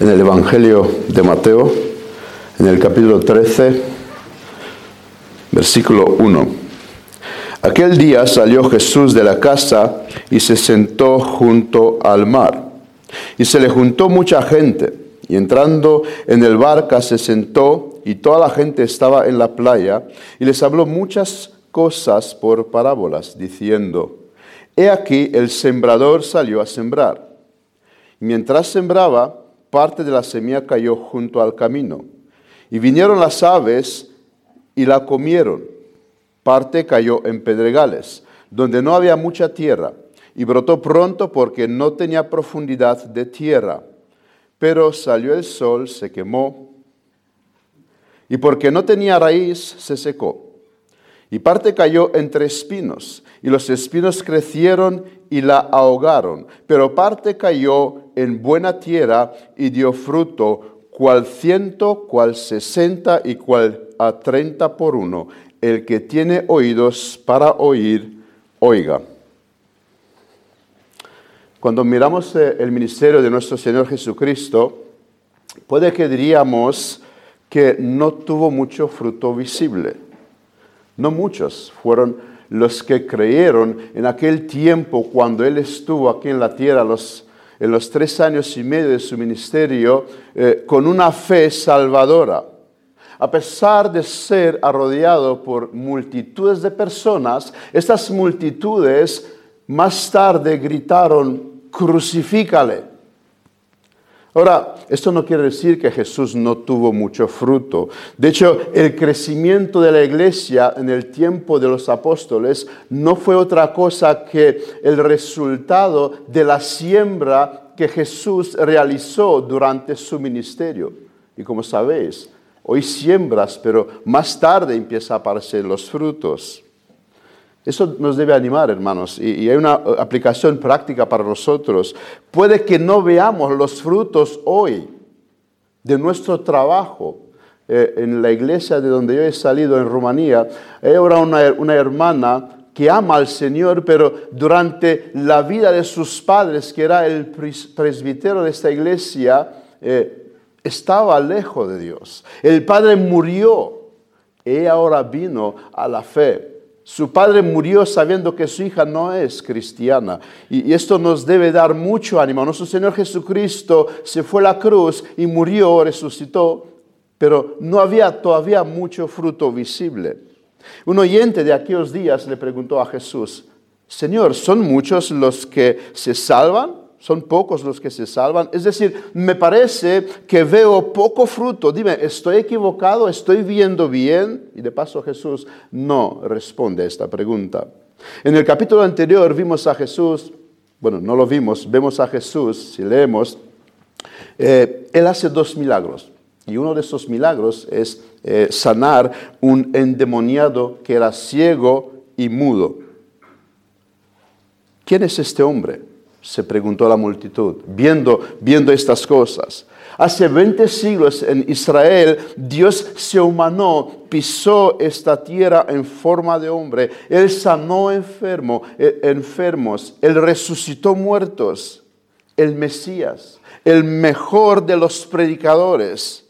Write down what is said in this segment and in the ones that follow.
en el Evangelio de Mateo, en el capítulo 13, versículo 1. Aquel día salió Jesús de la casa y se sentó junto al mar. Y se le juntó mucha gente. Y entrando en el barca se sentó y toda la gente estaba en la playa y les habló muchas cosas por parábolas, diciendo, He aquí el sembrador salió a sembrar. mientras sembraba, parte de la semilla cayó junto al camino. Y vinieron las aves y la comieron. Parte cayó en pedregales, donde no había mucha tierra, y brotó pronto porque no tenía profundidad de tierra. Pero salió el sol, se quemó, y porque no tenía raíz, se secó. Y parte cayó entre espinos, y los espinos crecieron y la ahogaron. Pero parte cayó en buena tierra y dio fruto, cual ciento, cual sesenta y cual a treinta por uno. El que tiene oídos para oír, oiga. Cuando miramos eh, el ministerio de nuestro Señor Jesucristo, puede que diríamos que no tuvo mucho fruto visible no muchos fueron los que creyeron en aquel tiempo cuando Él estuvo aquí en la tierra, en los tres años y medio de su ministerio, eh, con una fe salvadora. A pesar de ser arrodeado por multitudes de personas, estas multitudes más tarde gritaron, crucifícale. Ahora, esto no quiere decir que Jesús no tuvo mucho fruto. De hecho, el crecimiento de la iglesia en el tiempo de los apóstoles no fue otra cosa que el resultado de la siembra que Jesús realizó durante su ministerio. Y como sabéis, hoy siembras, pero más tarde empiezan a aparecer los frutos. Eso nos debe animar, hermanos, y, hay una aplicación práctica para nosotros. Puede que no veamos los frutos hoy de nuestro trabajo. Eh, en la iglesia de donde yo he salido en Rumanía, hay ahora una, hermana que ama al Señor, pero durante la vida de sus padres, que era el presbítero de esta iglesia, eh, estaba lejos de Dios. El padre murió. y ahora vino a la fe. Su padre murió sabiendo que su hija no es cristiana. Y, esto nos debe dar mucho ánimo. Nuestro Señor Jesucristo se fue a la cruz y murió, resucitó, pero no había todavía mucho fruto visible. Un oyente de aquellos días le preguntó a Jesús, Señor, ¿son muchos los que se salvan? Son pocos los que se salvan. Es decir, me parece que veo poco fruto. Dime, ¿estoy equivocado? ¿Estoy viendo bien? Y de paso Jesús no responde a esta pregunta. En el capítulo anterior vimos a Jesús, bueno, no lo vimos, vemos a Jesús, si leemos, eh, Él hace dos milagros. Y uno de esos milagros es eh, sanar un endemoniado que era ciego y mudo. ¿Quién es este hombre? Se preguntó la multitud, viendo, viendo estas cosas. Hace 20 siglos en Israel Dios se humanó, pisó esta tierra en forma de hombre. Él sanó eh, enfermos, Él resucitó muertos. El Mesías, el mejor de los predicadores,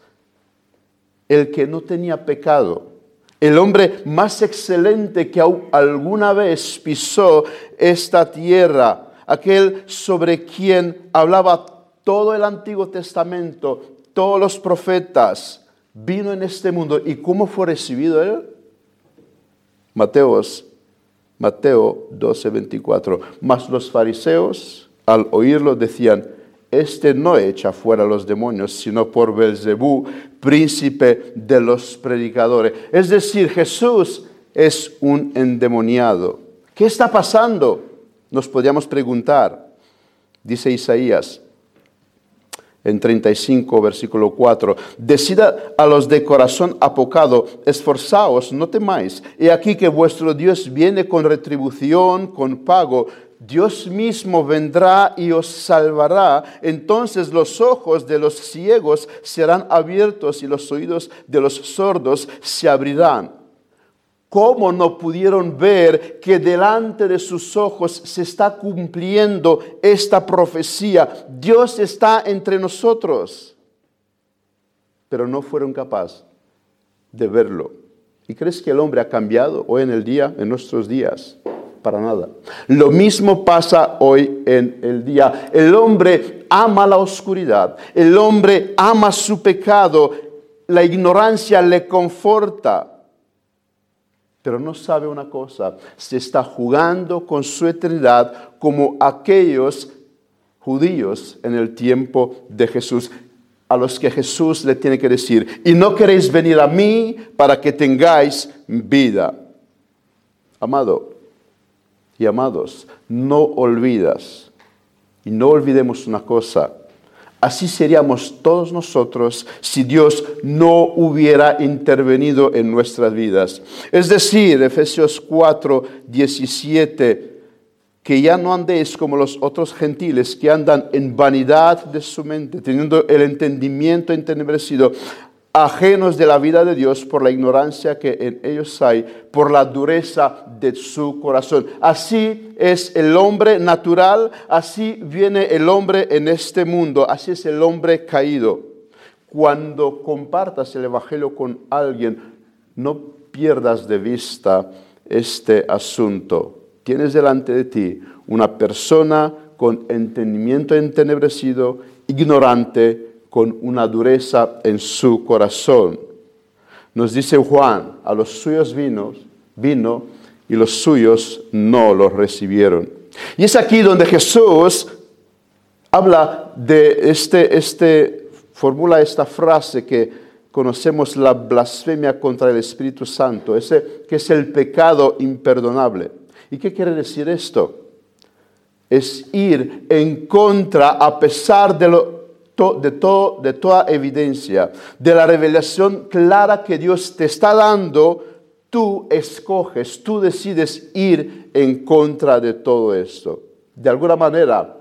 el que no tenía pecado, el hombre más excelente que alguna vez pisó esta tierra aquel sobre quien hablaba todo el Antiguo Testamento, todos los profetas, vino en este mundo. ¿Y cómo fue recibido él? Mateos, Mateo 12, 24. Mas los fariseos, al oírlo, decían, este no echa fuera los demonios, sino por Belzebú, príncipe de los predicadores. Es decir, Jesús es un endemoniado. ¿Qué está pasando? Nos podríamos preguntar, dice Isaías en 35, versículo 4, decida a los de corazón apocado, esforzaos, no temáis. He aquí que vuestro Dios viene con retribución, con pago. Dios mismo vendrá y os salvará. Entonces los ojos de los ciegos serán abiertos y los oídos de los sordos se abrirán. ¿Cómo no pudieron ver que delante de sus ojos se está cumpliendo esta profecía? Dios está entre nosotros. pero no fueron capaces de verlo. ¿Y crees que el hombre ha cambiado hoy en el día, en nuestros días? Para nada. Lo mismo pasa hoy en el día. El hombre ama la oscuridad, el hombre ama su pecado, la ignorancia le conforta pero no sabe una cosa, se está jugando con su eternidad como aquellos judíos en el tiempo de Jesús, a los que Jesús le tiene que decir, y no queréis venir a mí para que tengáis vida. Amado y amados, no olvidas, y no olvidemos una cosa, Así seríamos todos nosotros si Dios no hubiera intervenido en nuestras vidas. Es decir, Efesios 4, 17, que ya no andéis como los otros gentiles que andan en vanidad de su mente, teniendo el entendimiento entenebrecido, ajenos de la vida de Dios por la ignorancia que en ellos hay, por la dureza de su corazón. Así es el hombre natural, así viene el hombre en este mundo, así es el hombre caído. Cuando compartas el Evangelio con alguien, no pierdas de vista este asunto. Tienes delante de ti una persona con entendimiento entenebrecido, ignorante, con una dureza en su corazón. Nos dice Juan, a los suyos vino, vino y los suyos no los recibieron. Y es aquí donde Jesús habla de este, este, formula esta frase que conocemos la blasfemia contra el Espíritu Santo, ese que es el pecado imperdonable. ¿Y qué quiere decir esto? Es ir en contra a pesar de lo de, todo, de toda evidencia, de la revelación clara que Dios te está dando, tú escoges, tú decides ir en contra de todo esto. De alguna manera,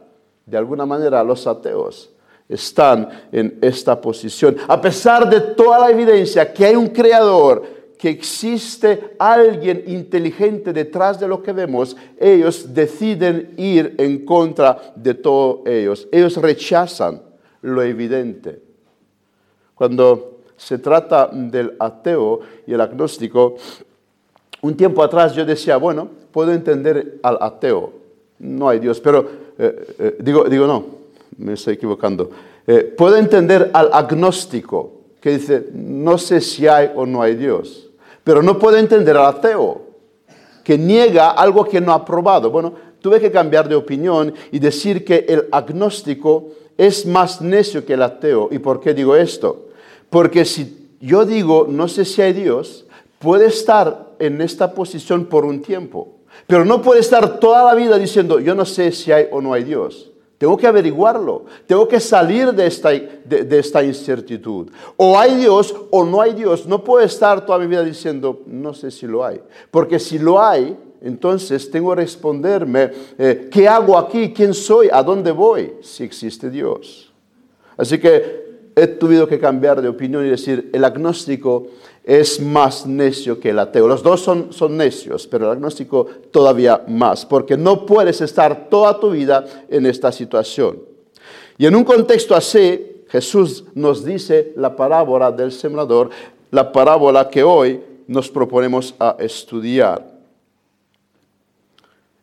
de alguna manera los ateos están en esta posición. A pesar de toda la evidencia que hay un creador, que existe alguien inteligente detrás de lo que vemos, ellos deciden ir en contra de todos ellos. Ellos rechazan lo evidente. Cuando se trata del ateo y el agnóstico, un tiempo atrás yo decía, bueno, puedo entender al ateo, no hay Dios, pero eh, eh, digo, digo, no, me estoy equivocando. Eh, puedo entender al agnóstico que dice, no sé si hay o no hay Dios, pero no puedo entender al ateo que niega algo que no ha probado. Bueno, tuve que cambiar de opinión y decir que el agnóstico es más necio que el ateo. ¿Y por qué digo esto? Porque si yo digo, no sé si hay Dios, puede estar en esta posición por un tiempo, pero no puede estar toda la vida diciendo, yo no sé si hay o no hay Dios. Tengo que averiguarlo, tengo que salir de esta, incertidumbre. O hay Dios o no hay Dios. No puedo estar toda mi vida diciendo, no sé si lo hay. Porque si lo hay, entonces tengo que responderme, eh, ¿qué hago aquí? ¿Quién soy? ¿A dónde voy? Si existe Dios. Así que he tenido que cambiar de opinión y decir, el agnóstico es más necio que el ateo. Los dos son, son necios, pero el agnóstico todavía más, porque no puedes estar toda tu vida en esta situación. Y en un contexto así, Jesús nos dice la parábola del sembrador, la parábola que hoy nos proponemos a estudiar.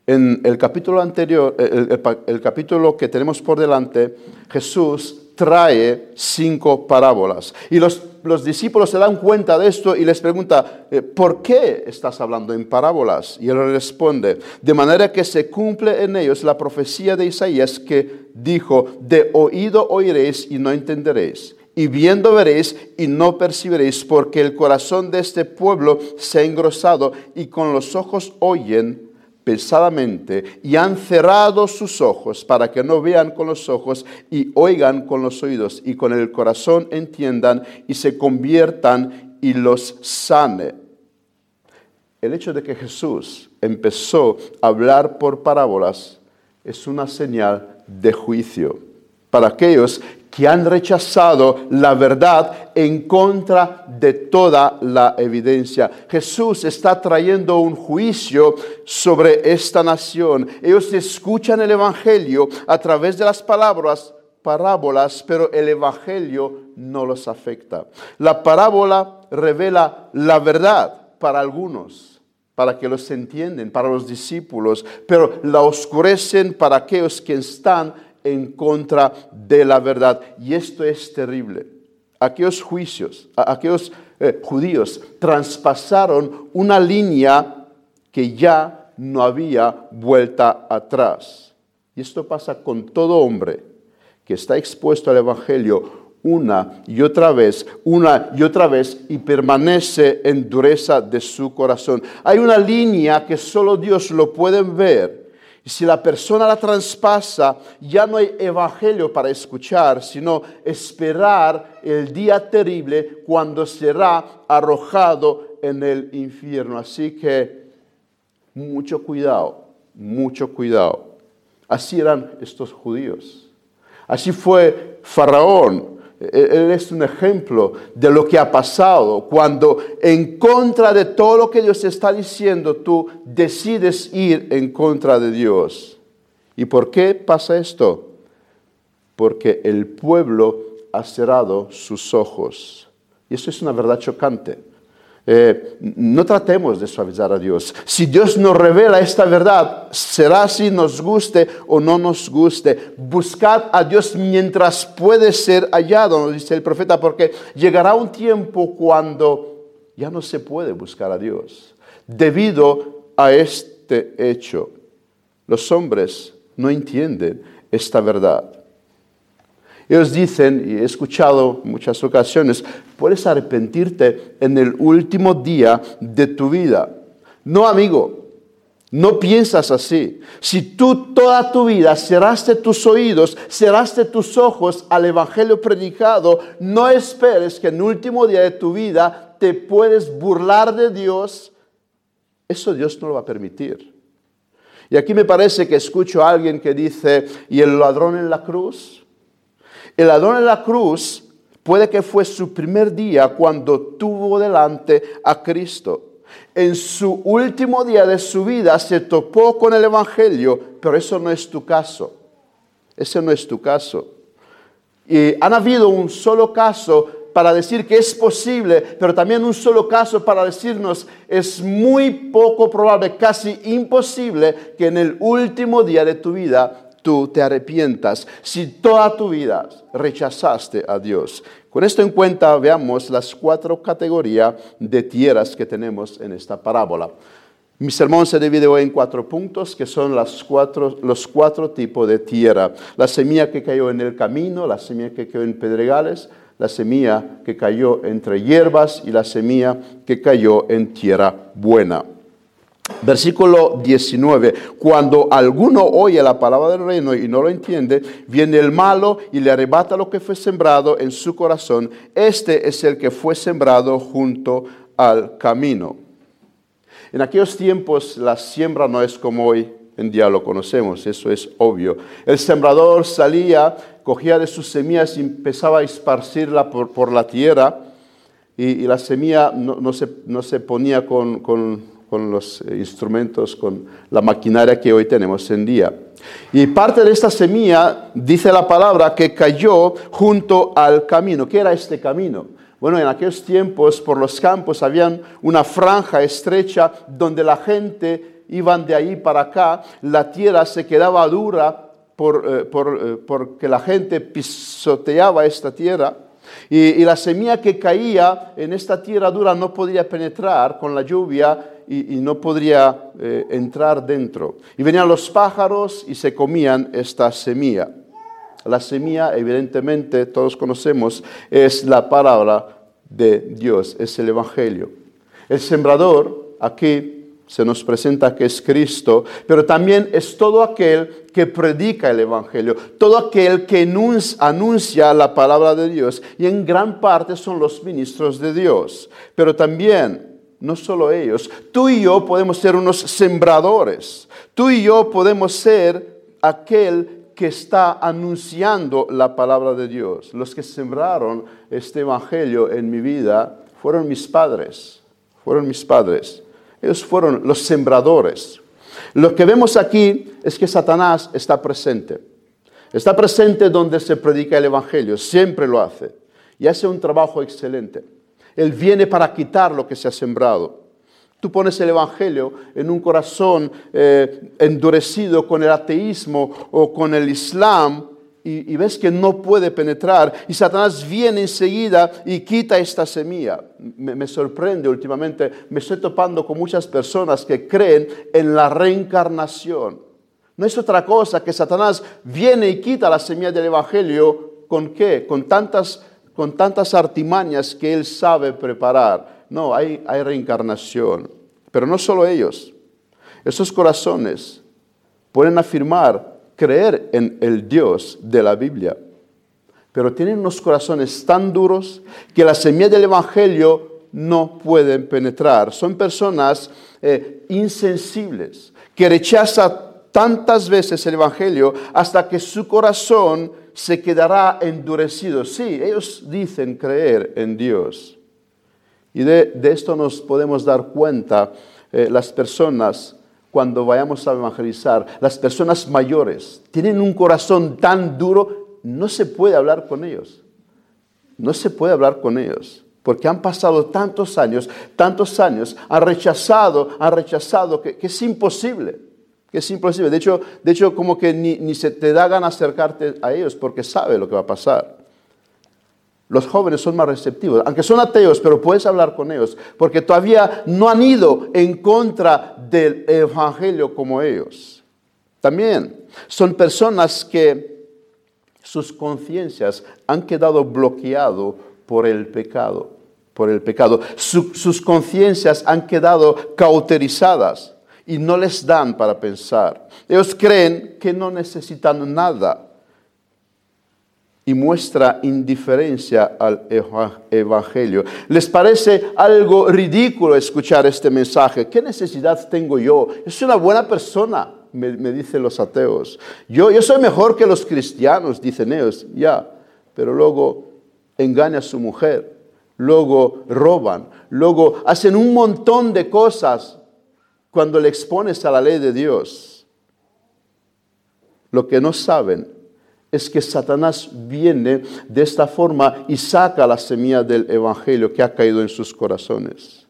En el capítulo anterior, el, capítulo que tenemos por delante, Jesús trae cinco parábolas. Y los, discípulos se dan cuenta de esto y les pregunta, eh, ¿por qué estás hablando en parábolas? Y él responde, de manera que se cumple en ellos la profecía de Isaías que dijo, de oído oiréis y no entenderéis. Y viendo veréis y no percibiréis, porque el corazón de este pueblo se ha engrosado y con los ojos oyen pesadamente y han cerrado sus ojos para que no vean con los ojos y oigan con los oídos y con el corazón entiendan y se conviertan y los sane. El hecho de que Jesús empezó a hablar por parábolas es una señal de juicio para aquellos que han rechazado la verdad en contra de toda la evidencia. Jesús está trayendo un juicio sobre esta nación. Ellos escuchan el Evangelio a través de las palabras, parábolas, pero el Evangelio no los afecta. La parábola revela la verdad para algunos, para que los entienden, para los discípulos, pero la oscurecen para aquellos que están en contra de la verdad. Y esto es terrible. Aquellos juicios, aquellos eh, judíos traspasaron una línea que ya no había vuelta atrás. Y esto pasa con todo hombre que está expuesto al Evangelio una y otra vez, una y otra vez, y permanece en dureza de su corazón. Hay una línea que solo Dios lo puede ver. Y si la persona la traspasa, ya no hay evangelio para escuchar, sino esperar el día terrible cuando será arrojado en el infierno. Así que mucho cuidado, mucho cuidado. Así eran estos judíos. Así fue Faraón. Él es un ejemplo de lo que ha pasado cuando en contra de todo lo que Dios está diciendo, tú decides ir en contra de Dios. ¿Y por qué pasa esto? Porque el pueblo ha cerrado sus ojos. Y eso es una verdad chocante. Eh, no tratemos de suavizar a Dios. Si Dios nos revela esta verdad, será así, nos guste o no nos guste. Buscad a Dios mientras puede ser hallado, nos dice el profeta, porque llegará un tiempo cuando ya no se puede buscar a Dios. Debido a este hecho, los hombres no entienden esta verdad. Ellos dicen, y he escuchado muchas ocasiones, puedes arrepentirte en el último día de tu vida. No, amigo, no piensas así. Si tú toda tu vida cerraste tus oídos, cerraste tus ojos al Evangelio predicado, no esperes que en el último día de tu vida te puedes burlar de Dios. Eso Dios no lo va a permitir. Y aquí me parece que escucho a alguien que dice, ¿y el ladrón en la cruz? El ladrón en la cruz puede que fue su primer día cuando tuvo delante a Cristo. En su último día de su vida se topó con el Evangelio, pero eso no es tu caso. Ese no es tu caso. Y han habido un solo caso para decir que es posible, pero también un solo caso para decirnos es muy poco probable, casi imposible que en el último día de tu vida tú te arrepientas si toda tu vida rechazaste a Dios. Con esto en cuenta, veamos las cuatro categorías de tierras que tenemos en esta parábola. Mi sermón se divide hoy en cuatro puntos, que son cuatro, los cuatro tipos de tierra. La semilla que cayó en el camino, la semilla que cayó en pedregales, la semilla que cayó entre hierbas y la semilla que cayó en tierra buena. Versículo 19. Cuando alguno oye la palabra del reino y no lo entiende, viene el malo y le arrebata lo que fue sembrado en su corazón. Este es el que fue sembrado junto al camino. En aquellos tiempos la siembra no es como hoy en día lo conocemos, eso es obvio. El sembrador salía, cogía de sus semillas y empezaba a esparcirla por, la tierra y, la semilla no, se, no se, ponía con los eh, instrumentos, con la maquinaria que hoy tenemos en día. Y parte de esta semilla, dice la palabra, que cayó junto al camino. ¿Qué era este camino? Bueno, en aquellos tiempos por los campos había una franja estrecha donde la gente iban de ahí para acá, la tierra se quedaba dura por, eh, eh, porque la gente pisoteaba esta tierra. Y, la semilla que caía en esta tierra dura no podía penetrar con la lluvia y, no podría eh, entrar dentro. Y venían los pájaros y se comían esta semilla. La semilla, evidentemente, todos conocemos, es la palabra de Dios, es el Evangelio. El sembrador, aquí se nos presenta que es Cristo, pero también es todo aquel que predica el Evangelio, todo aquel que anuncia la palabra de Dios, y en gran parte son los ministros de Dios, pero también no solo ellos. Tú y yo podemos ser unos sembradores. Tú y yo podemos ser aquel que está anunciando la palabra de Dios. Los que sembraron este evangelio en mi vida fueron mis padres. Fueron mis padres. Ellos fueron los sembradores. Lo que vemos aquí es que Satanás está presente. Está presente donde se predica el Evangelio, siempre lo hace. Y hace un trabajo excelente. Él viene para quitar lo que se ha sembrado. Tú pones el Evangelio en un corazón eh, endurecido con el ateísmo o con el Islam y, ves que no puede penetrar y Satanás viene enseguida y quita esta semilla. Me, me, sorprende últimamente, me estoy topando con muchas personas que creen en la reencarnación. No es otra cosa que Satanás viene y quita la semilla del Evangelio con qué? Con tantas, con tantas artimañas que él sabe preparar. No, hay, reencarnación. Pero no solo ellos. Esos corazones pueden afirmar creer en el Dios de la Biblia, pero tienen unos corazones tan duros que la semilla del Evangelio no pueden penetrar. Son personas eh, insensibles que rechazan tantas veces el Evangelio hasta que su corazón se quedará endurecido. Sí, ellos dicen creer en Dios. Y de, esto nos podemos dar cuenta eh, las personas cuando vayamos a evangelizar, las personas mayores tienen un corazón tan duro, no se puede hablar con ellos. No se puede hablar con ellos. Porque han pasado tantos años, tantos años, han rechazado, han rechazado, que, es imposible. Que es imposible. De hecho, de hecho como que ni, ni se te da ganas acercarte a ellos porque sabe lo que va a pasar. Los jóvenes son más receptivos, aunque son ateos, pero puedes hablar con ellos, porque todavía no han ido en contra del Evangelio como ellos. También son personas que sus conciencias han quedado bloqueadas por el pecado, por el pecado. sus conciencias han quedado cauterizadas y no les dan para pensar. Ellos creen que no necesitan nada y muestra indiferencia al Evangelio. ¿Les parece algo ridículo escuchar este mensaje? ¿Qué necesidad tengo yo? Soy una buena persona, me, dicen los ateos. Yo, yo soy mejor que los cristianos, dicen ellos. Ya, pero luego engaña a su mujer, luego roban, luego hacen un montón de cosas cuando le expones a la ley de Dios. Lo que no saben es que Satanás viene de esta forma y saca la semilla del Evangelio que ha caído en sus corazones.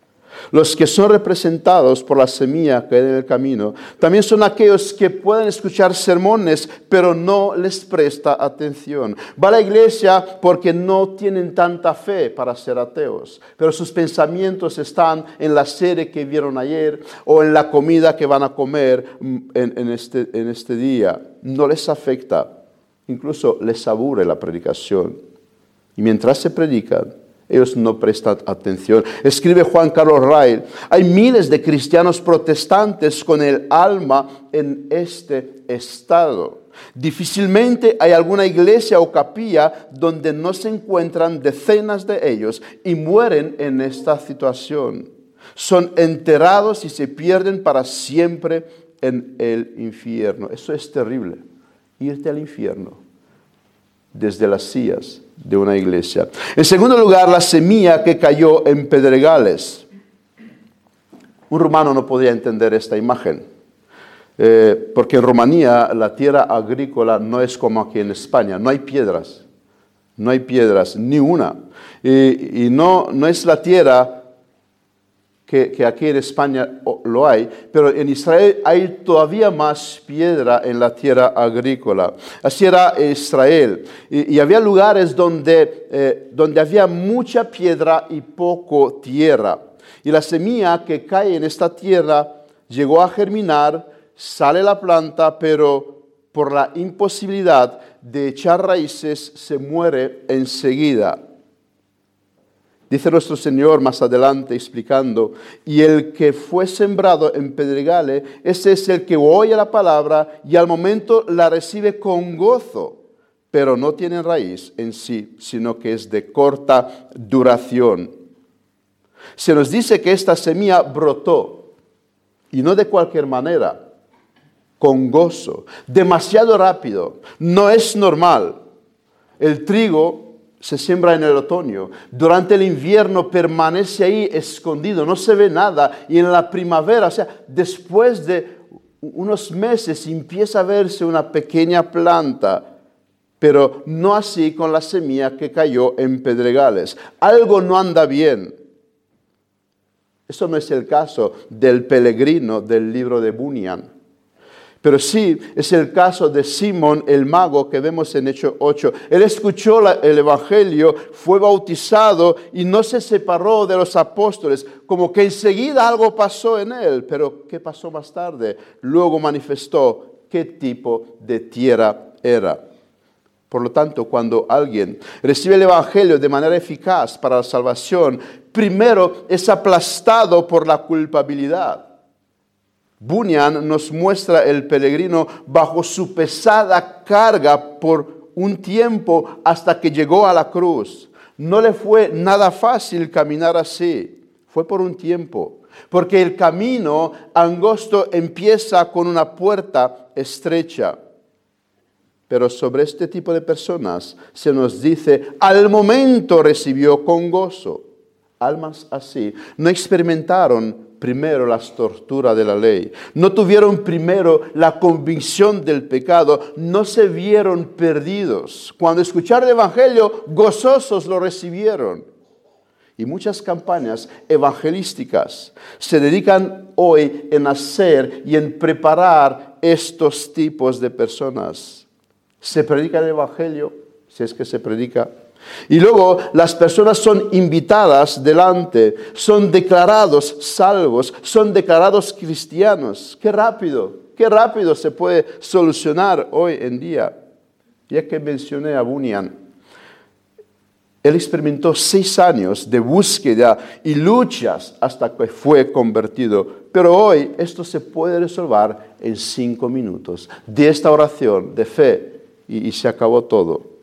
Los que son representados por la semilla que hay en el camino también son aquellos que pueden escuchar sermones, pero no les presta atención. Va a la iglesia porque no tienen tanta fe para ser ateos, pero sus pensamientos están en la serie que vieron ayer o en la comida que van a comer en, este, en este día. No les afecta incluso les aburre la predicación. Y mientras se predican, ellos no prestan atención. Escribe Juan Carlos Rail, hay miles de cristianos protestantes con el alma en este estado. Difícilmente hay alguna iglesia o capilla donde no se encuentran decenas de ellos y mueren en esta situación. Son enterrados y se pierden para siempre en el infierno. Eso es terrible irte al infierno desde las sillas de una iglesia. En segundo lugar, la semilla que cayó en pedregales. Un romano no podía entender esta imagen, eh, porque en Rumanía la tierra agrícola no es como aquí en España, no hay piedras, no hay piedras, ni una. Y, y no, no es la tierra que, aquí en España lo hay, pero en Israel hay todavía más piedra en la tierra agrícola. Así era Israel. Y, había lugares donde, eh, donde había mucha piedra y poco tierra. Y la semilla que cae en esta tierra llegó a germinar, sale la planta, pero por la imposibilidad de echar raíces se muere enseguida. Dice nuestro Señor más adelante explicando, y el que fue sembrado en pedregales, ese es el que oye la palabra y al momento la recibe con gozo, pero no tiene raíz en sí, sino que es de corta duración. Se nos dice que esta semilla brotó, y no de cualquier manera, con gozo, demasiado rápido, no es normal. El trigo se siembra en el otoño. Durante el invierno permanece ahí escondido, no se ve nada. Y en la primavera, o sea, después de unos meses empieza a verse una pequeña planta pero no así con la semilla que cayó en pedregales. Algo no anda bien. Eso no es el caso del peregrino del libro de Bunyan. Pero sí es el caso de Simón el mago que vemos en Hechos 8. Él escuchó el Evangelio, fue bautizado y no se separó de los apóstoles, como que enseguida algo pasó en él. Pero ¿qué pasó más tarde? Luego manifestó qué tipo de tierra era. Por lo tanto, cuando alguien recibe el Evangelio de manera eficaz para la salvación, primero es aplastado por la culpabilidad. Bunyan nos muestra el peregrino bajo su pesada carga por un tiempo hasta que llegó a la cruz. No le fue nada fácil caminar así, fue por un tiempo, porque el camino angosto empieza con una puerta estrecha. Pero sobre este tipo de personas se nos dice, al momento recibió con gozo. Almas así no experimentaron primero las torturas de la ley, no tuvieron primero la convicción del pecado, no se vieron perdidos. Cuando escucharon el Evangelio, gozosos lo recibieron. Y muchas campañas evangelísticas se dedican hoy en hacer y en preparar estos tipos de personas se predica el Evangelio, si es que se predica. Y luego las personas son invitadas delante, son declarados salvos, son declarados cristianos. Qué rápido, qué rápido se puede solucionar hoy en día. Ya que mencioné a Bunyan, él experimentó seis años de búsqueda y luchas hasta que fue convertido. Pero hoy esto se puede resolver en cinco minutos de esta oración de fe y, se acabó todo.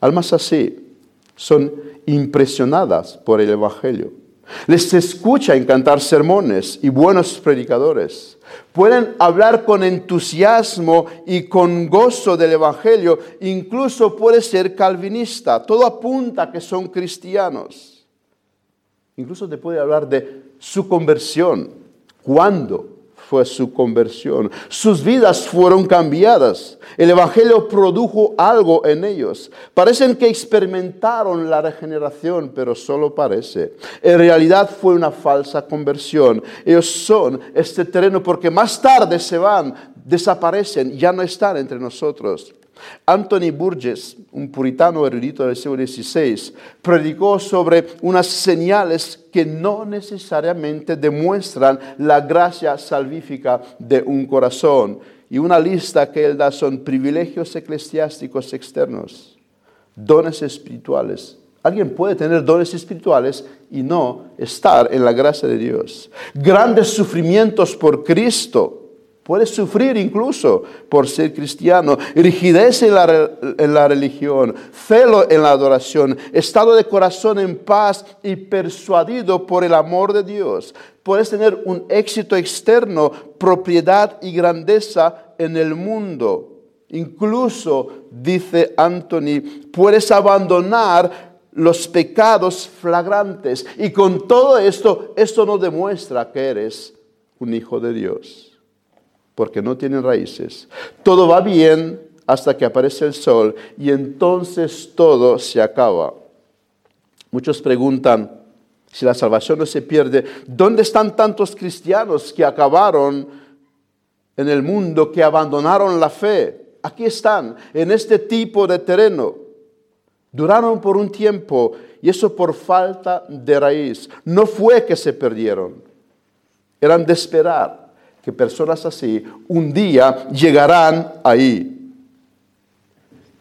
Almas así son impresionadas por el Evangelio. Les escucha cantar sermones y buenos predicadores. Pueden hablar con entusiasmo y con gozo del Evangelio. Incluso puede ser calvinista. Todo apunta a que son cristianos. Incluso te puede hablar de su conversión. ¿Cuándo? Fue su conversión. Sus vidas fueron cambiadas. El Evangelio produjo algo en ellos. Parecen que experimentaron la regeneración, pero solo parece. En realidad fue una falsa conversión. Ellos son este terreno porque más tarde se van, desaparecen, ya no están entre nosotros. Anthony Burgess, un puritano erudito del siglo XVI, predicó sobre unas señales que no necesariamente demuestran la gracia salvífica de un corazón. Y una lista que él da son privilegios eclesiásticos externos, dones espirituales. Alguien puede tener dones espirituales y no estar en la gracia de Dios. Grandes sufrimientos por Cristo Puedes sufrir incluso por ser cristiano, rigidez en la, religión, celo en la adoración, estado de corazón en paz y persuadido por el amor de Dios. Puedes tener un éxito externo, propiedad y grandeza en el mundo. Incluso, dice Anthony, puedes abandonar los pecados flagrantes. Y con todo esto, esto no demuestra que eres un hijo de Dios porque no tienen raíces. Todo va bien hasta que aparece el sol y entonces todo se acaba. Muchos preguntan, si la salvación no se pierde, ¿dónde están tantos cristianos que acabaron en el mundo, que abandonaron la fe? Aquí están, en este tipo de terreno. Duraron por un tiempo y eso por falta de raíz. No fue que se perdieron, eran de esperar que personas así un día llegarán ahí.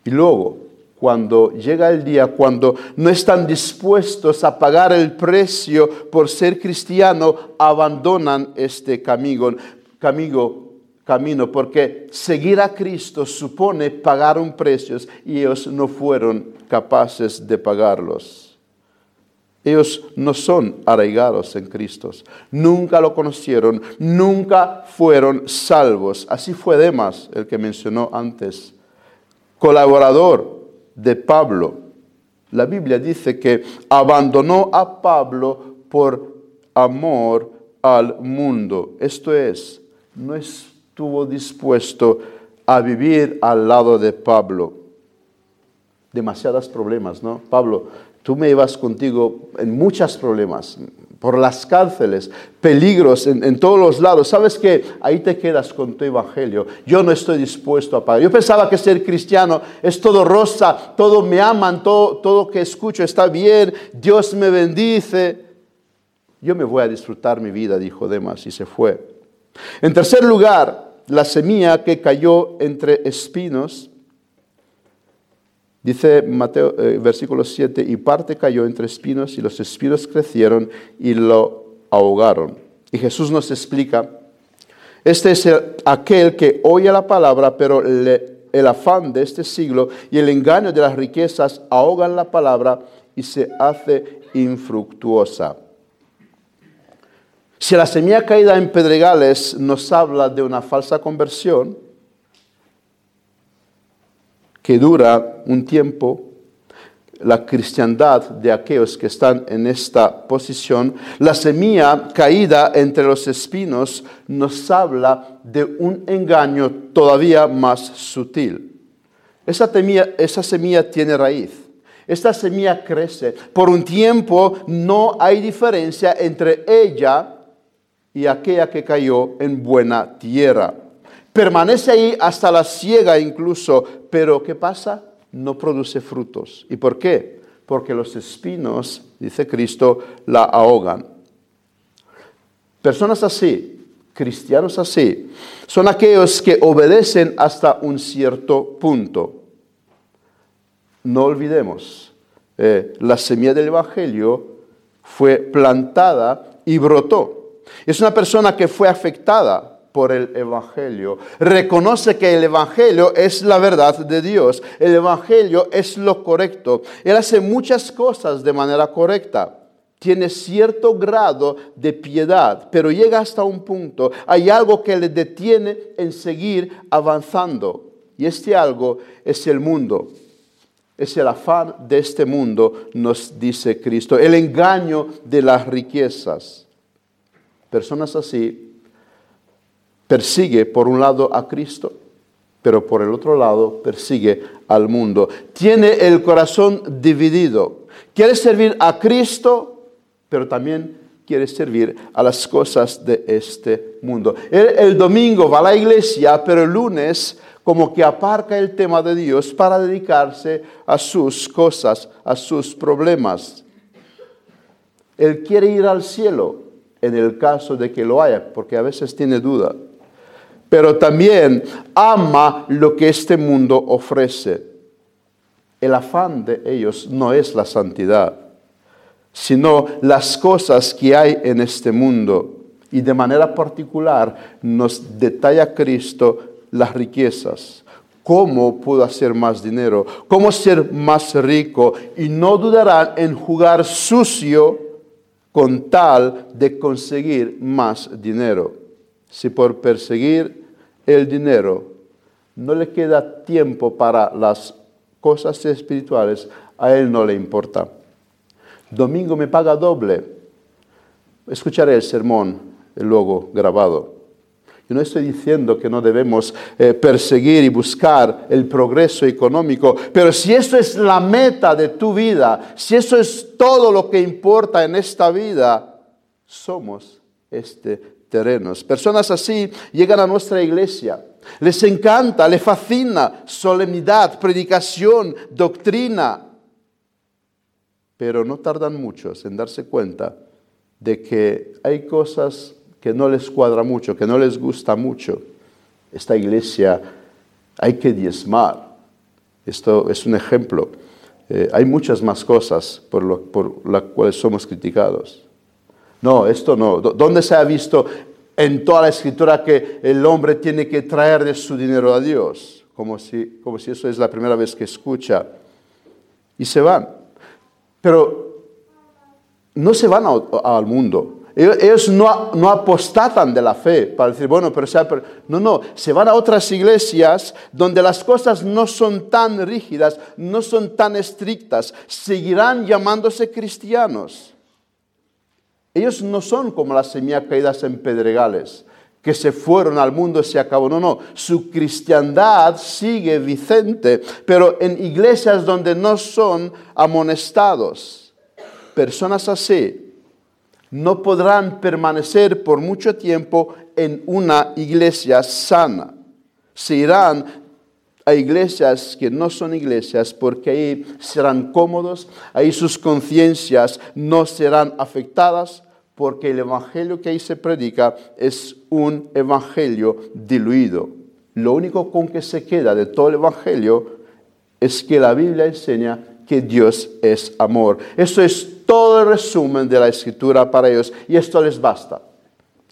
Y luego, cuando llega el día, cuando no están dispuestos a pagar el precio por ser cristiano, abandonan este camino, camino, camino, porque seguir a Cristo supone pagar un precio y ellos no fueron capaces de pagarlos. Ellos no son arraigados en Cristo. Nunca lo conocieron, nunca fueron salvos. Así fue Demas, el que mencionó antes. Colaborador de Pablo. La Biblia dice que abandonó a Pablo por amor al mundo. Esto es, no estuvo dispuesto a vivir al lado de Pablo. demasiados problemas, ¿no? Pablo, tú me ibas contigo en muchos problemas, por las cárceles, peligros en, todos los lados. Sabes que ahí te quedas con tu evangelio. Yo no estoy dispuesto a pagar. Yo pensaba que ser cristiano es todo rosa, todo me aman, todo, todo que escucho está bien, Dios me bendice. Yo me voy a disfrutar mi vida, dijo Demas, y se fue. En tercer lugar, la semilla que cayó entre espinos Dice Mateo eh, versículo 7, y parte cayó entre espinos y los espinos crecieron y lo ahogaron. Y Jesús nos explica, este es aquel que oye la palabra, pero el afán de este siglo y el engaño de las riquezas ahogan la palabra y se hace infructuosa. Si la semilla caída en pedregales nos habla de una falsa conversión, que dura un tiempo, la cristiandad de aquellos que están en esta posición, la semilla caída entre los espinos nos habla de un engaño todavía más sutil. Esa, esa semilla tiene raíz. Esta semilla crece. Por un tiempo no hay diferencia entre ella y aquella que cayó en buena tierra permanece ahí hasta la ciega incluso, pero ¿qué pasa? No produce frutos. ¿Y por qué? Porque los espinos, dice Cristo, la ahogan. Personas así, cristianos así, son aquellos que obedecen hasta un cierto punto. No olvidemos, eh, la semilla del Evangelio fue plantada y brotó. Es una persona que fue afectada por el Evangelio. Reconoce que el Evangelio es la verdad de Dios. El Evangelio es lo correcto. Él hace muchas cosas de manera correcta. Tiene cierto grado de piedad, pero llega hasta un punto. Hay algo que le detiene en seguir avanzando. Y este algo es el mundo. Es el afán de este mundo, nos dice Cristo. El engaño de las riquezas. Personas así persigue por un lado a Cristo, pero por el otro lado persigue al mundo. Tiene el corazón dividido. Quiere servir a Cristo, pero también quiere servir a las cosas de este mundo. El, domingo va a la iglesia, pero el lunes como que aparca el tema de Dios para dedicarse a sus cosas, a sus problemas. Él quiere ir al cielo en el caso de que lo haya, porque a veces tiene duda pero también ama lo que este mundo ofrece. El afán de ellos no es la santidad, sino las cosas que hay en este mundo. Y de manera particular nos detalla Cristo las riquezas, cómo puedo hacer más dinero, cómo ser más rico, y no dudarán en jugar sucio con tal de conseguir más dinero si por perseguir el dinero no le queda tiempo para las cosas espirituales, a él no le importa. Domingo me paga doble. Escucharé el sermón luego grabado. Yo no estoy diciendo que no debemos eh, perseguir y buscar el progreso económico, pero si eso es la meta de tu vida, si eso es todo lo que importa en esta vida, somos este terrenos. Personas así llegan a nuestra iglesia. Les encanta, les fascina solemnidad, predicación, doctrina. Pero no tardan muchos en darse cuenta de que hay cosas que no les cuadra mucho, que no les gusta mucho. Esta iglesia hay que diezmar. Esto es un ejemplo. Eh, hay muchas más cosas por, por las cuales somos criticados. No, esto no. ¿Dónde se ha visto en toda la escritura que el hombre tiene que traer de su dinero a Dios? Como si, como si eso es la primera vez que escucha. Y se van. Pero no se van al mundo. Ellos no, apostatan de la fe para decir, bueno, pero, sea, no, no, se van a otras iglesias donde las cosas no son tan rígidas, no son tan estrictas, seguirán llamándose cristianos. Ellos no son como las semillas caídas en pedregales, que se fueron al mundo se acabó. No, no, su cristiandad sigue vigente, pero en iglesias donde no son amonestados. Personas así no podrán permanecer por mucho tiempo en una iglesia sana. Se irán a iglesias que no son iglesias porque ahí serán cómodos, ahí sus conciencias no serán afectadas porque el evangelio que ahí se predica es un evangelio diluido. Lo único con que se queda de todo el evangelio es que la Biblia enseña que Dios es amor. Eso es todo el resumen de la escritura para ellos y esto les basta.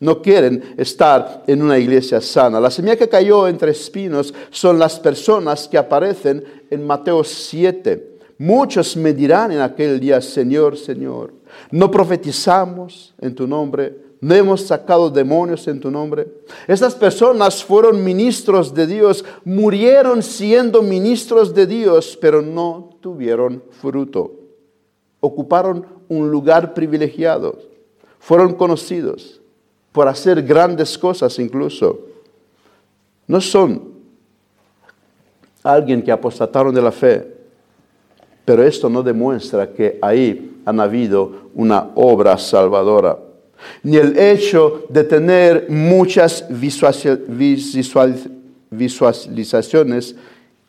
No quieren estar en una iglesia sana. La semilla que cayó entre espinos son las personas que aparecen en Mateo 7. Muchos me dirán en aquel día, Señor, Señor, no profetizamos en tu nombre, no hemos sacado demonios en tu nombre. Estas personas fueron ministros de Dios, murieron siendo ministros de Dios, pero no tuvieron fruto. Ocuparon un lugar privilegiado, fueron conocidos por hacer grandes cosas incluso. No son alguien que apostataron de la fe, pero esto no demuestra que ahí han habido una obra salvadora. Ni el hecho de tener muchas visualizaciones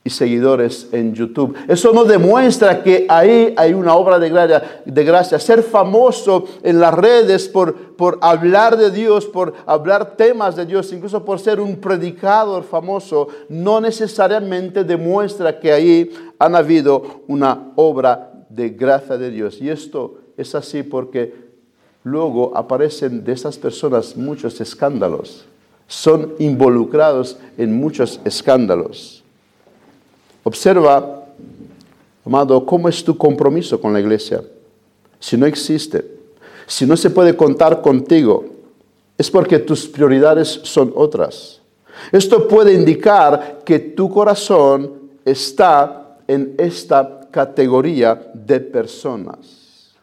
y seguidores en YouTube. Eso no demuestra que ahí hay una obra de gracia. De gracia. Ser famoso en las redes por, por hablar de Dios, por hablar temas de Dios, incluso por ser un predicador famoso, no necesariamente demuestra que ahí han habido una obra de gracia de Dios. Y esto es así porque luego aparecen de esas personas muchos escándalos. Son involucrados en muchos escándalos. Observa, amado, cómo es tu compromiso con la iglesia. Si no existe, si no se puede contar contigo, es porque tus prioridades son otras. Esto puede indicar que tu corazón está en esta categoría de personas.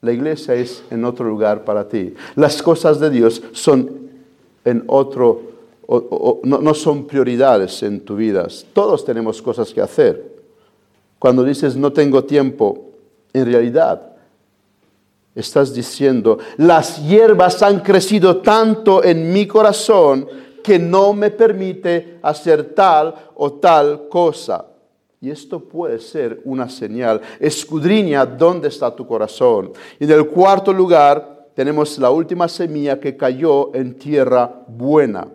La iglesia es en otro lugar para ti. Las cosas de Dios son en otro no, son prioridades en tu vida. Todos tenemos cosas que hacer. Cuando dices no tengo tiempo, en realidad estás diciendo, las hierbas han crecido tanto en mi corazón que no me permite hacer tal o tal cosa. Y esto puede ser una señal. Escudriña dónde está tu corazón. Y en el cuarto lugar tenemos la última semilla que cayó en tierra buena.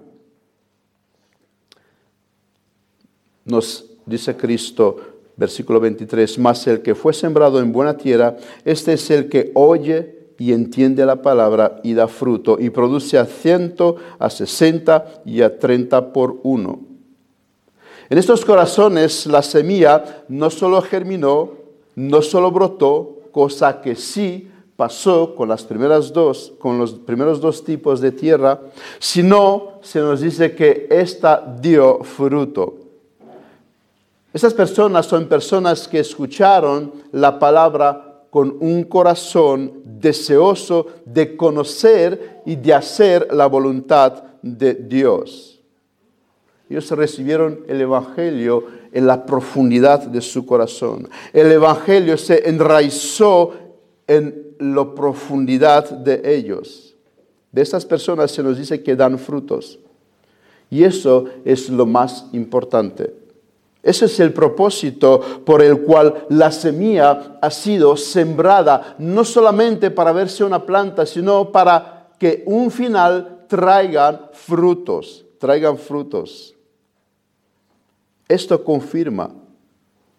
Nos dice Cristo, versículo 23, más el que fue sembrado en buena tierra, este es el que oye y entiende la palabra y da fruto y produce a ciento, a sesenta y a treinta por uno. En estos corazones la semilla no solo germinó, no solo brotó, cosa que sí pasó con las primeras dos, con los primeros dos tipos de tierra, sino se nos dice que esta dio fruto. Esas personas son personas que escucharon la palabra con un corazón deseoso de conocer y de hacer la voluntad de Dios. Ellos recibieron el Evangelio en la profundidad de su corazón. El Evangelio se enraizó en la profundidad de ellos. De estas personas se nos dice que dan frutos. Y eso es lo más importante. Ese es el propósito por el cual la semilla ha sido sembrada, no solamente para verse una planta, sino para que un final traigan frutos, traigan frutos. Esto confirma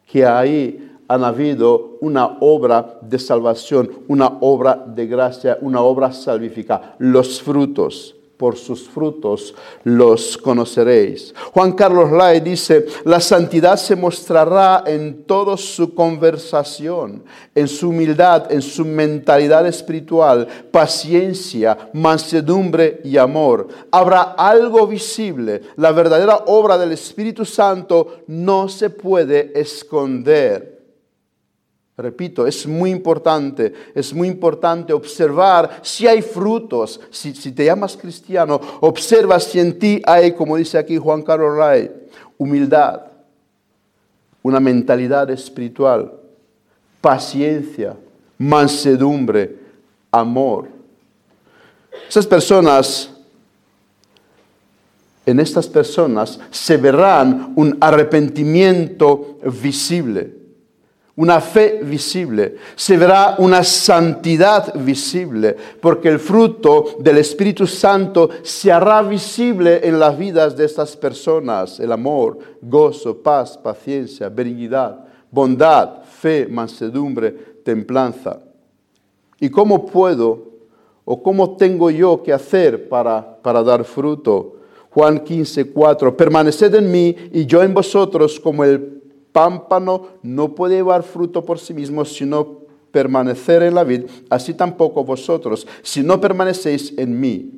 que ahí han habido una obra de salvación, una obra de gracia, una obra salvífica, los frutos por sus frutos los conoceréis. Juan Carlos Lai dice, la santidad se mostrará en toda su conversación, en su humildad, en su mentalidad espiritual, paciencia, mansedumbre y amor. Habrá algo visible. La verdadera obra del Espíritu Santo no se puede esconder. Repito, es muy importante, es muy importante observar si hay frutos. Si, te llamas cristiano, observa si en ti hay, como dice aquí Juan Carlos Ray, humildad, una mentalidad espiritual, paciencia, mansedumbre, amor. Esas personas, en estas personas se verán un arrepentimiento visible una fe visible, se verá una santidad visible, porque el fruto del Espíritu Santo se hará visible en las vidas de estas personas, el amor, gozo, paz, paciencia, benignidad, bondad, fe, mansedumbre, templanza. ¿Y cómo puedo o cómo tengo yo que hacer para, para dar fruto? Juan 15, 4, permaneced en mí y yo en vosotros como el pámpano no puede llevar fruto por sí mismo, sino permanecer en la vid, así tampoco vosotros, si no permanecéis en mí.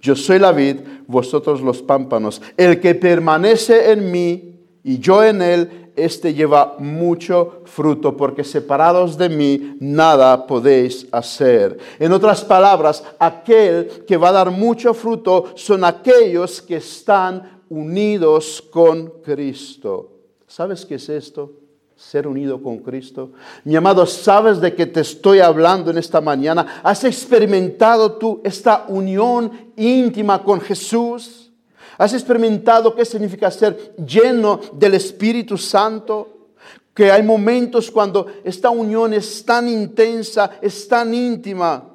Yo soy la vid, vosotros los pámpanos. El que permanece en mí y yo en él, este lleva mucho fruto, porque separados de mí nada podéis hacer. En otras palabras, aquel que va a dar mucho fruto son aquellos que están unidos con Cristo. ¿Sabes qué es esto? Ser unido con Cristo. Mi amado, ¿sabes de qué te estoy hablando en esta mañana? ¿Has experimentado tú esta unión íntima con Jesús? ¿Has experimentado qué significa ser lleno del Espíritu Santo? Que hay momentos cuando esta unión es tan intensa, es tan íntima,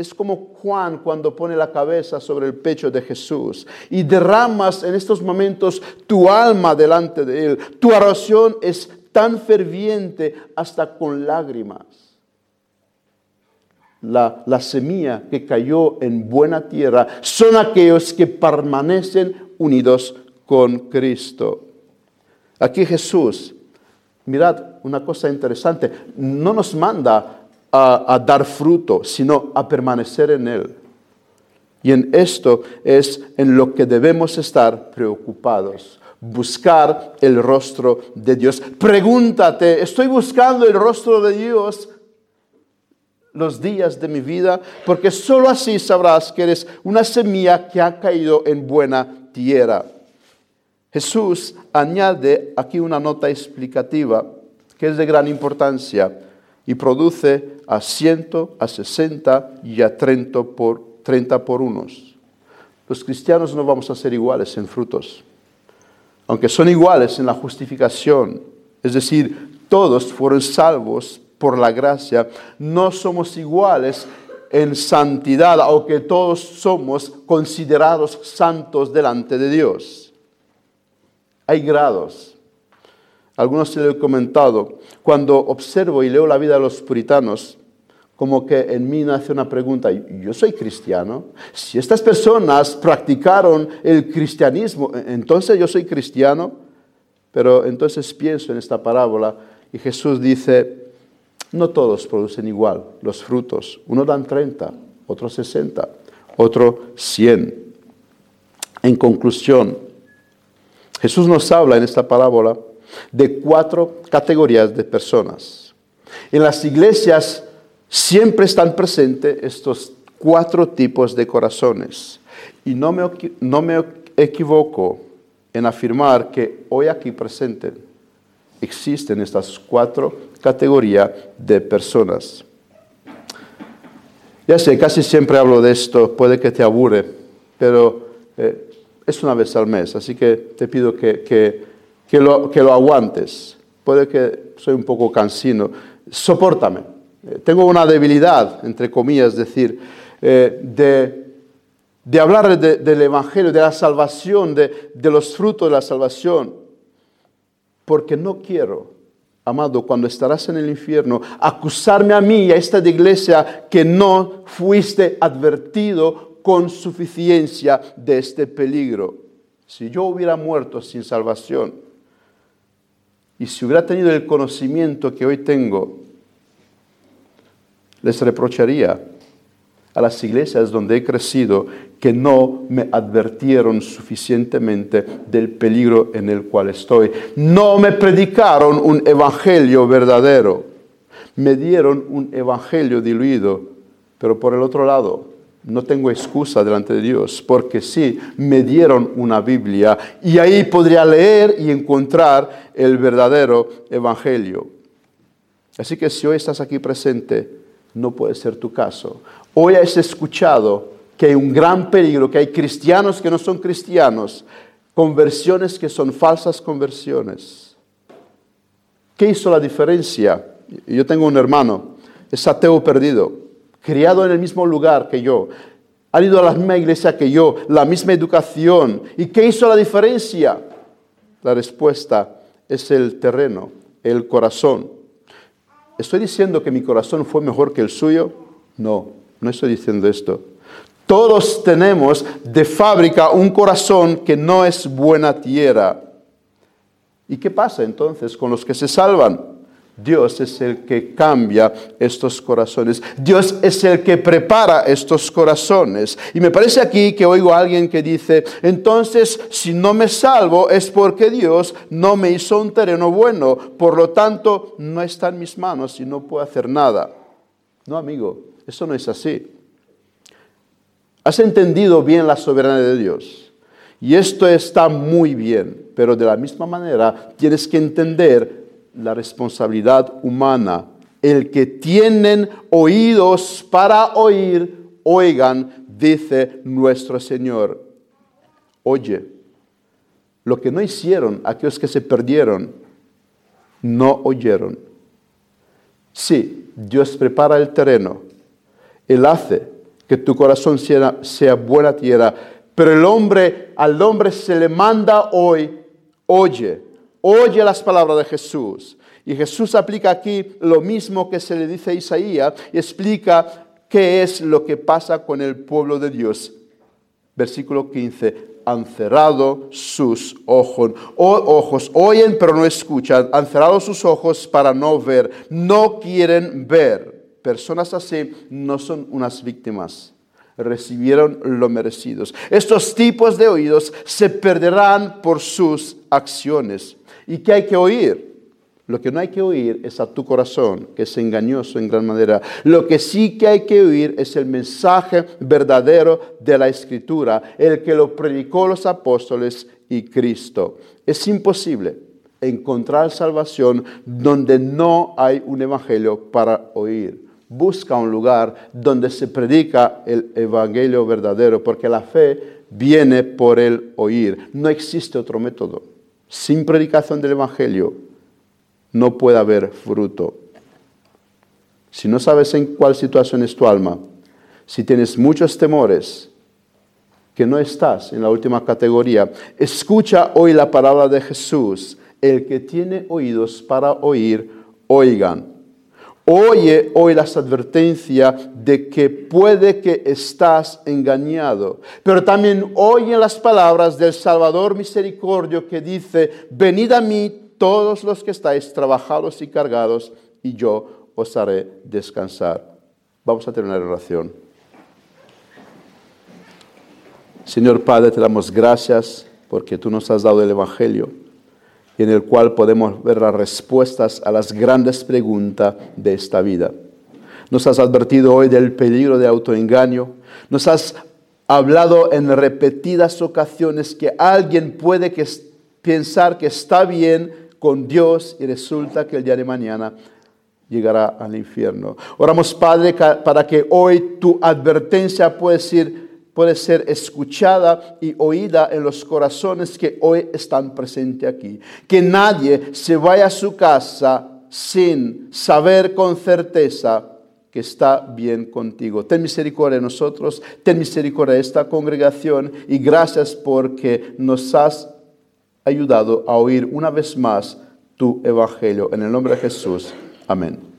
es como Juan cuando pone la cabeza sobre el pecho de Jesús y derramas en estos momentos tu alma delante de Él. Tu oración es tan ferviente hasta con lágrimas. La, la semilla que cayó en buena tierra son aquellos que permanecen unidos con Cristo. Aquí Jesús, mirad una cosa interesante, no nos manda a, dar fruto, sino a permanecer en Él. Y en esto es en lo que debemos estar preocupados. Buscar el rostro de Dios. Pregúntate, ¿estoy buscando el rostro de Dios los días de mi vida? Porque sólo así sabrás que eres una semilla que ha caído en buena tierra. Jesús añade aquí una nota explicativa que es de gran importancia y produce a ciento, a sesenta y a treinta por, treinta por unos. Los cristianos no vamos a ser iguales en frutos, aunque son iguales en la justificación, es decir, todos fueron salvos por la gracia, no somos iguales en santidad, aunque todos somos considerados santos delante de Dios. Hay grados. Algunos se lo he comentado. Cuando observo y leo la vida de los puritanos, como que en mí nace una pregunta, yo soy cristiano, si estas personas practicaron el cristianismo, entonces yo soy cristiano, pero entonces pienso en esta parábola y Jesús dice, no todos producen igual los frutos, uno dan 30, otro 60, otro 100. En conclusión, Jesús nos habla en esta parábola de cuatro categorías de personas. En las iglesias siempre están presentes estos cuatro tipos de corazones. Y no me, no me equivoco en afirmar que hoy aquí presente existen estas cuatro categorías de personas. Ya sé, casi siempre hablo de esto, puede que te aburre, pero eh, es una vez al mes, así que te pido que, que, lo, que lo aguantes. Puede que soy un poco cansino, soportame eh, tengo una debilidad, entre comillas, decir, eh, de, hablar del Evangelio, de la salvación, de, de los frutos de la salvación, porque no quiero, amado, cuando estarás en el infierno, acusarme a mí y a esta iglesia que no fuiste advertido con suficiencia de este peligro. Si yo hubiera muerto sin salvación y si hubiera tenido el conocimiento que hoy tengo, les reprocharía a las iglesias donde he crecido que no me advirtieron suficientemente del peligro en el cual estoy. No me predicaron un evangelio verdadero. me dieron un evangelio diluido, pero por el otro lado, no tengo excusa delante de Dios, porque sí, me dieron una Biblia y ahí podría leer y encontrar el verdadero Evangelio. Así que si hoy estás aquí presente, no puede ser tu caso. Hoy has escuchado que hay un gran peligro, que hay cristianos que no son cristianos, conversiones que son falsas conversiones. ¿Qué hizo la diferencia? Yo tengo un hermano, es ateo perdido, criado en el mismo lugar que yo, ha ido a la misma iglesia que yo, la misma educación. ¿Y qué hizo la diferencia? La respuesta es el terreno, el corazón. ¿Estoy diciendo que mi corazón fue mejor que el suyo? No, no estoy diciendo esto. Todos tenemos de fábrica un corazón que no es buena tierra. ¿Y qué pasa entonces con los que se salvan? Dios es el que cambia estos corazones. Dios es el que prepara estos corazones. Y me parece aquí que oigo a alguien que dice, entonces si no me salvo es porque Dios no me hizo un terreno bueno. Por lo tanto, no está en mis manos y no puedo hacer nada. No, amigo, eso no es así. Has entendido bien la soberanía de Dios. Y esto está muy bien, pero de la misma manera tienes que entender la responsabilidad humana. El que tienen oídos para oír, oigan, dice nuestro Señor. Oye, lo que no hicieron aquellos que se perdieron, no oyeron. Sí, Dios prepara el terreno. Él hace que tu corazón sea, sea buena tierra. Pero el hombre, al hombre se le manda hoy, oye, oye las palabras de Jesús. Y Jesús aplica aquí lo mismo que se le dice a Isaías y explica qué es lo que pasa con el pueblo de Dios. Versículo 15. Han cerrado sus ojos. Ojos oyen pero no escuchan. Han cerrado sus ojos para no ver. No quieren ver. Personas así no son unas víctimas recibieron lo merecidos. Estos tipos de oídos se perderán por sus acciones. ¿Y qué hay que oír? Lo que no hay que oír es a tu corazón, que es engañoso en gran manera. Lo que sí que hay que oír es el mensaje verdadero de la Escritura, el que lo predicó los apóstoles y Cristo. Es imposible encontrar salvación donde no hay un evangelio para oír. Busca un lugar donde se predica el evangelio verdadero, porque la fe viene por el oír. No existe otro método. Sin predicación del Evangelio no puede haber fruto. Si no sabes en cuál situación es tu alma, si tienes muchos temores, que no estás en la última categoría, escucha hoy la palabra de Jesús. El que tiene oídos para oír, oigan. Oye hoy las advertencias de que puede que estás engañado, pero también oye las palabras del Salvador misericordio que dice, venid a mí todos los que estáis trabajados y cargados, y yo os haré descansar. Vamos a tener una oración. Señor Padre, te damos gracias porque tú nos has dado el Evangelio en el cual podemos ver las respuestas a las grandes preguntas de esta vida. Nos has advertido hoy del peligro de autoengaño. Nos has hablado en repetidas ocasiones que alguien puede pensar que está bien con Dios y resulta que el día de mañana llegará al infierno. Oramos, Padre, para que hoy tu advertencia pueda ser puede ser escuchada y oída en los corazones que hoy están presentes aquí. Que nadie se vaya a su casa sin saber con certeza que está bien contigo. Ten misericordia de nosotros, ten misericordia de esta congregación y gracias porque nos has ayudado a oír una vez más tu evangelio. En el nombre de Jesús. Amén.